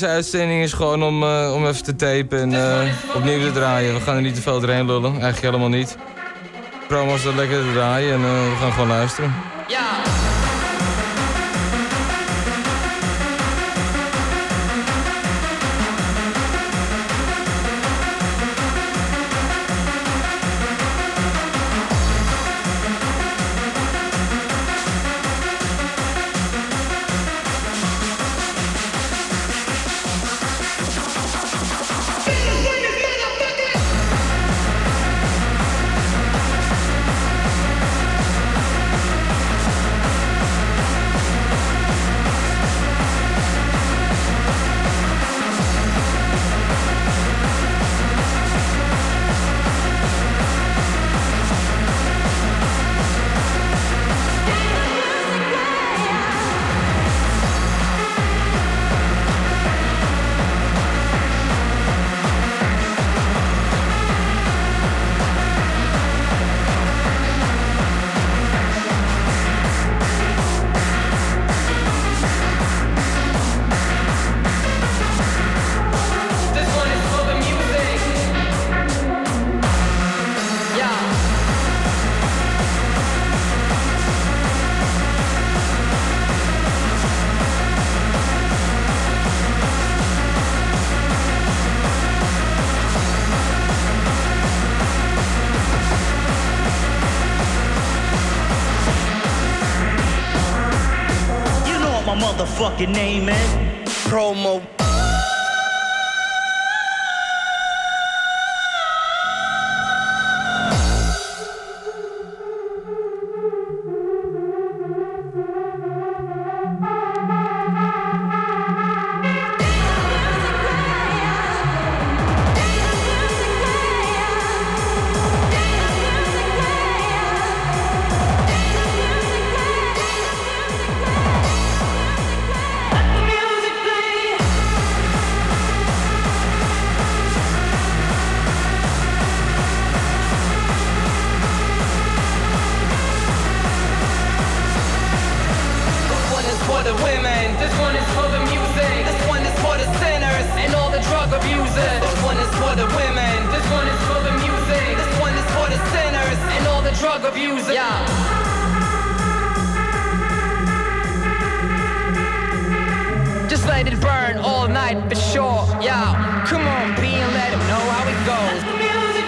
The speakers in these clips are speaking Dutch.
deze uitzending is gewoon om, eh, om even te tapen en eh, opnieuw te draaien. We gaan er niet te veel doorheen lullen, eigenlijk helemaal niet. Promo's dat lekker te draaien en eh, we gaan gewoon luisteren. fucking name it. Promo. Come on, B, and let him know how it goes. The music.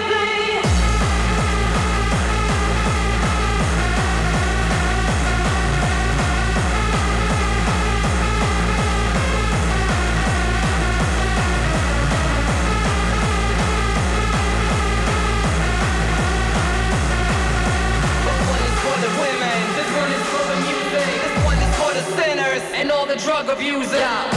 This one is for the women. This one is for the music. This one is for the sinners and all the drug abusers. Yeah.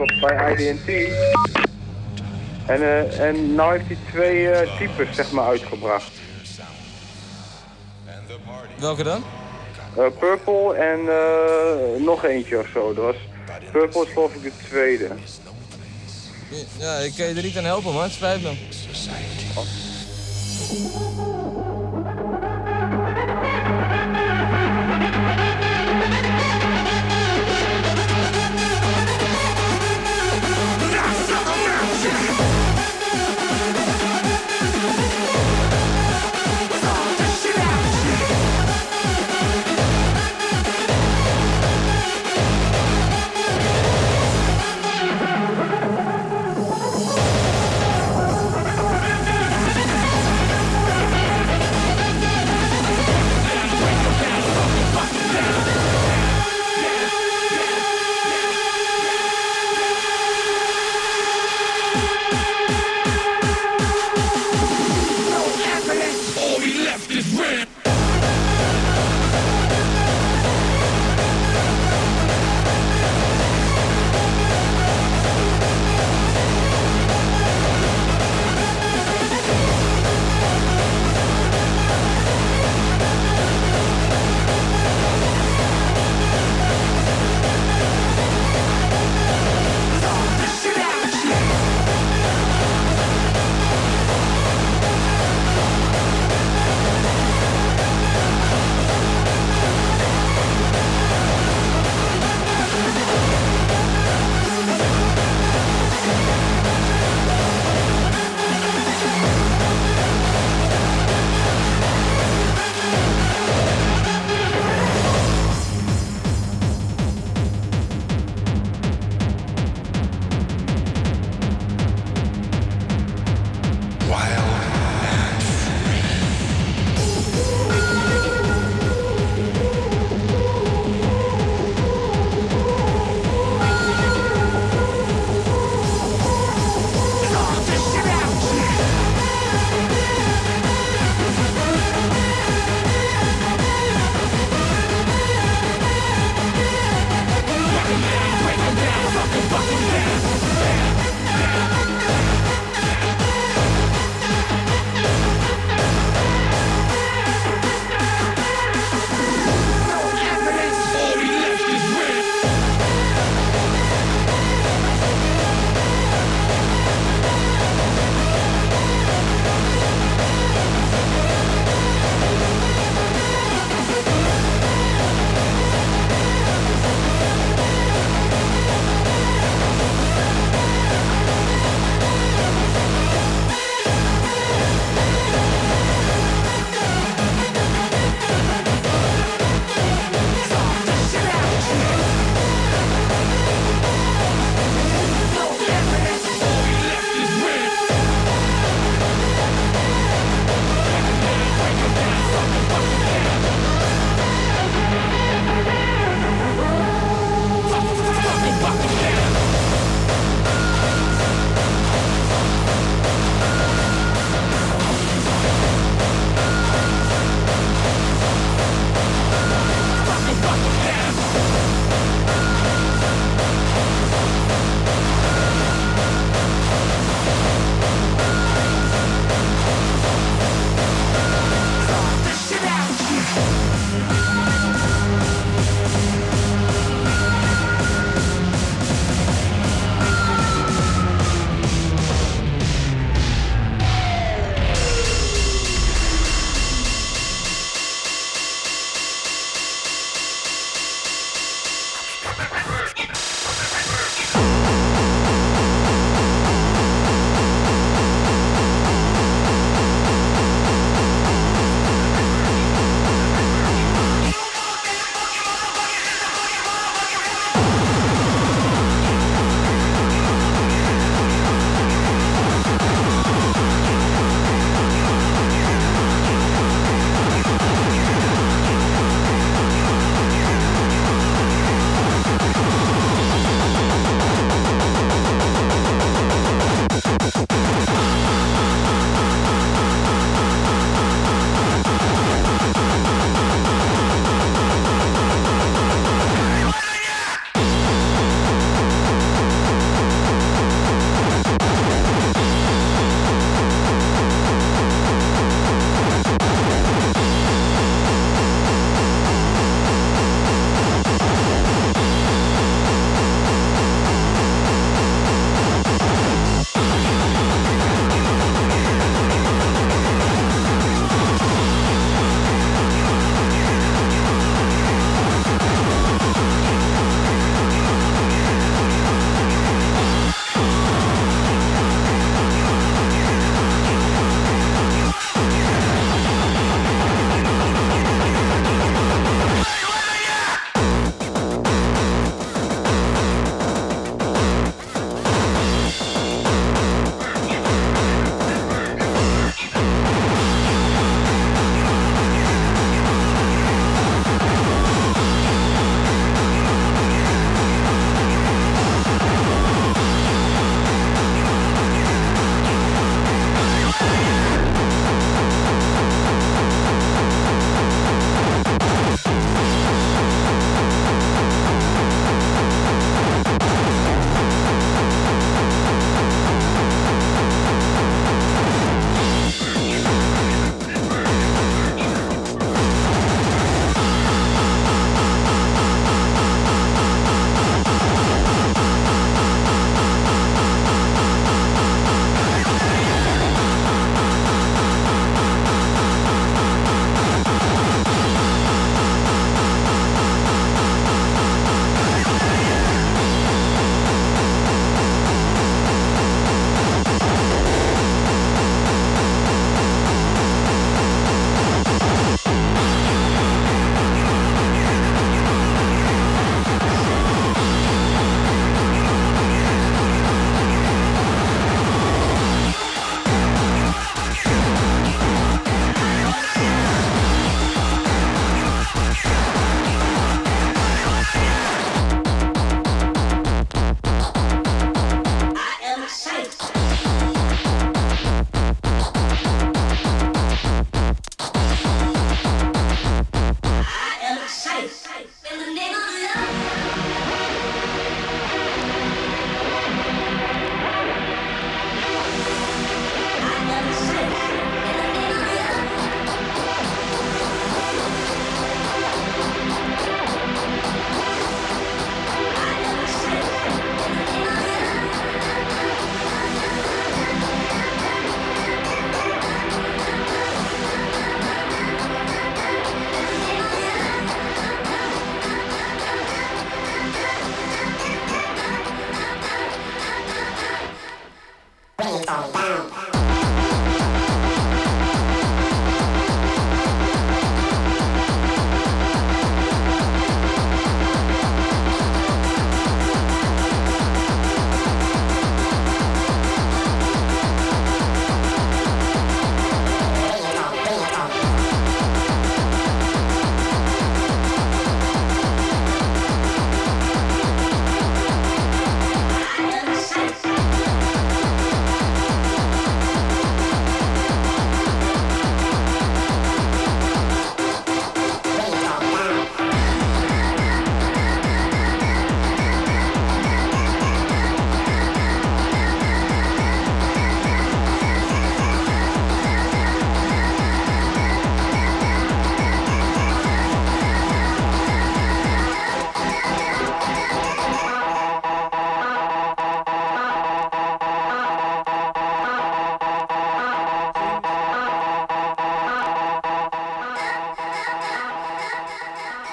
Was bij IDT. En, eh, en nou heeft hij twee eh, types zeg maar uitgebracht. Welke dan? Eh, Purple en eh, nog eentje of zo. Dat was, Purple is geloof ik de tweede. Ja, ik kan je er niet aan helpen, man. Spijt me. More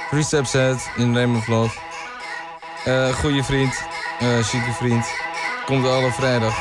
Three Step Set in Name of Love. Goeie vriend, eh chique vriend. Komt alle vrijdag.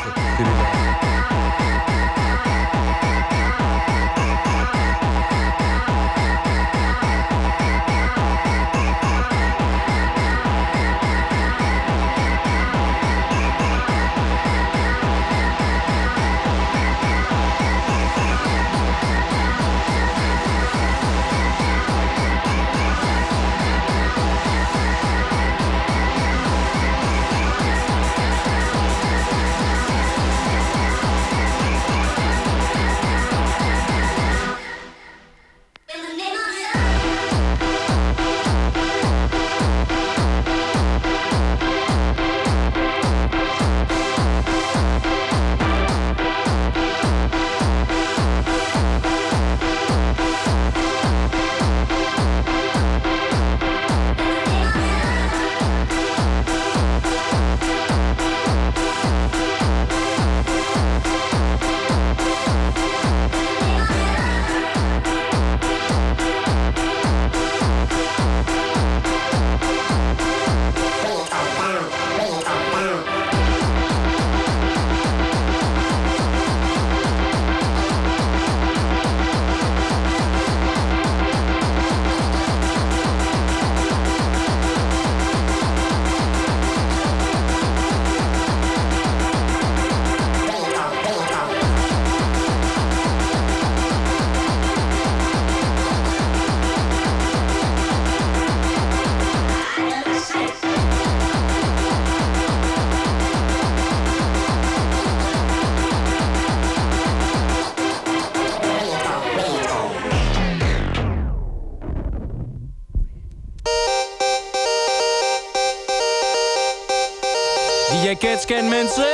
ken mensen.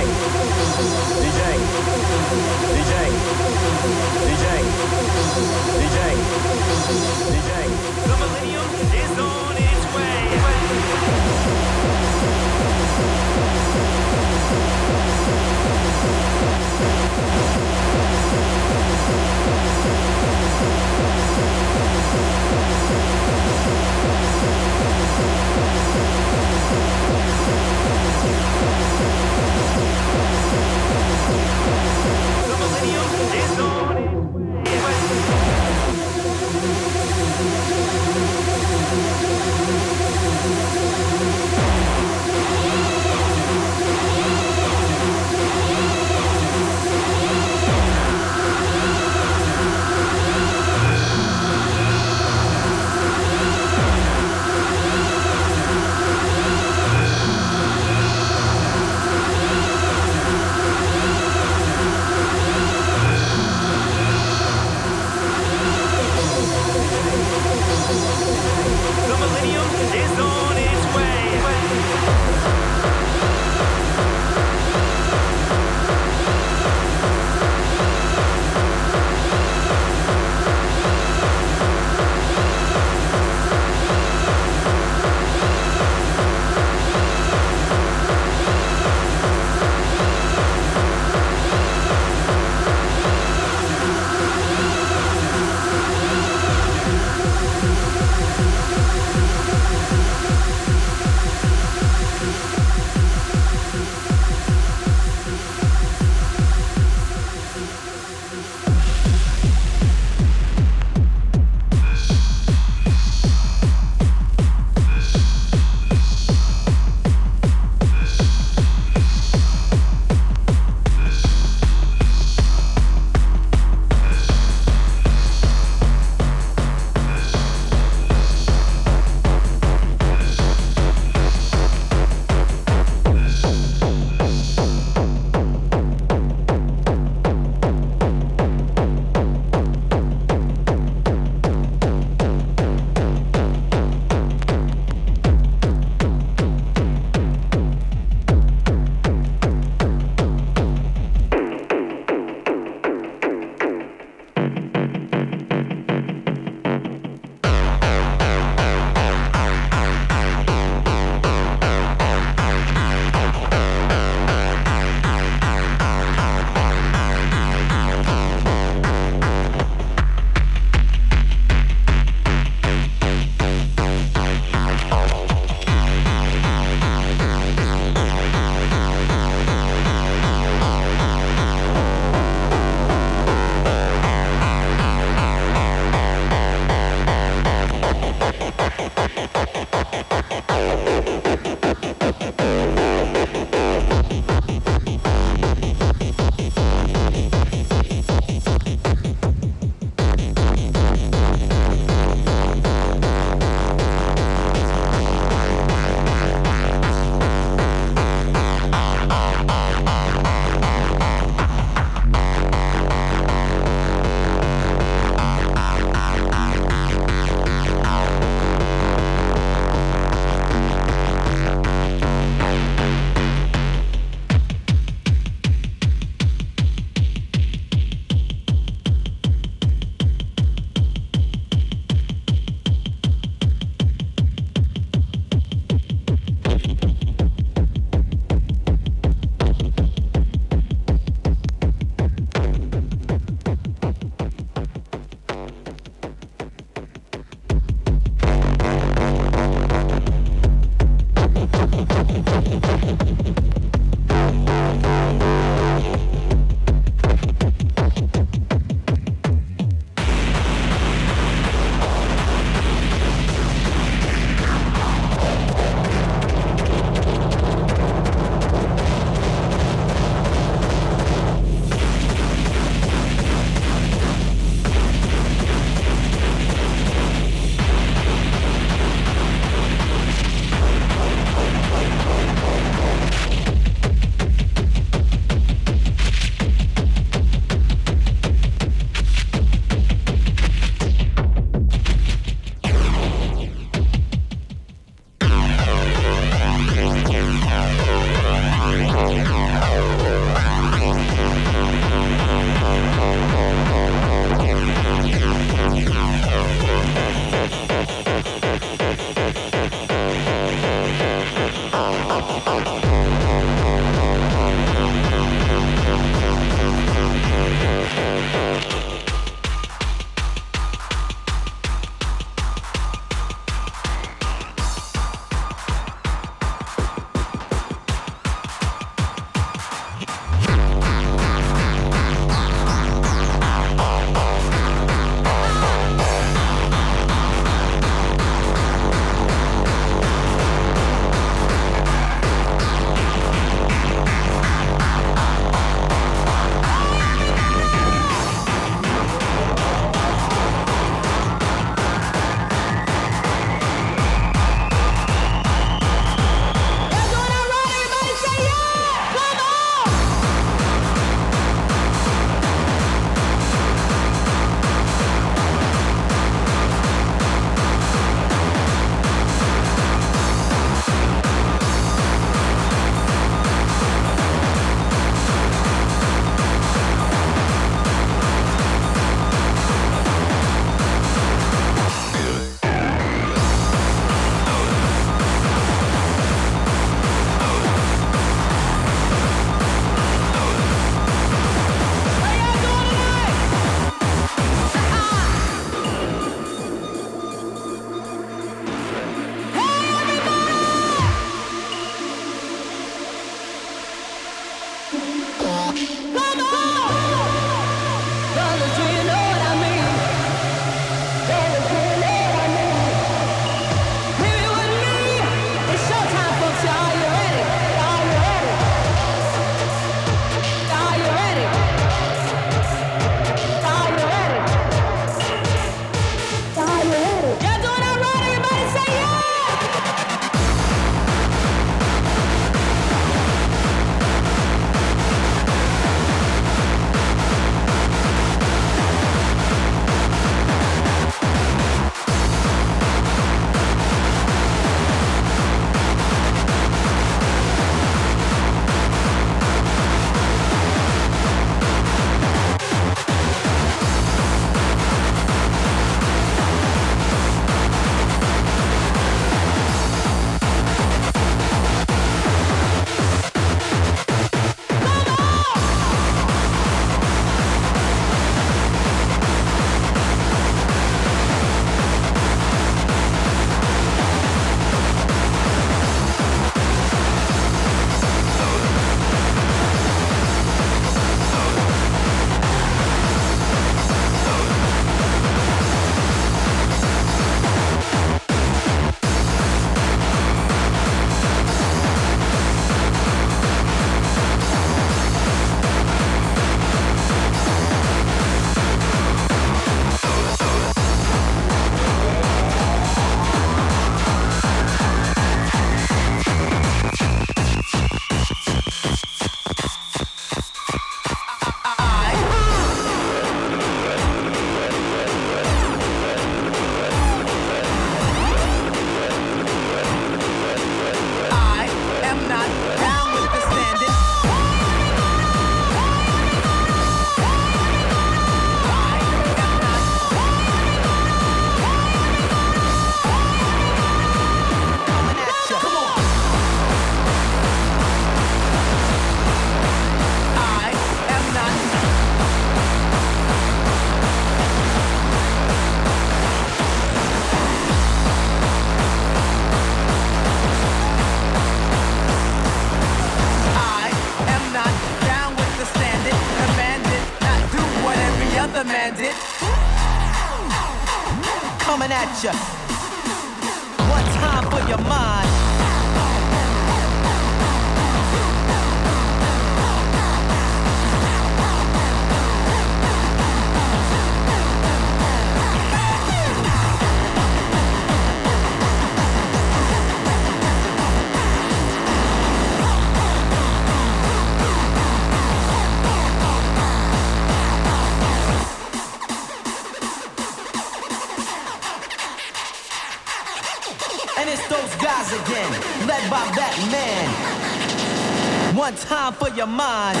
For your mind.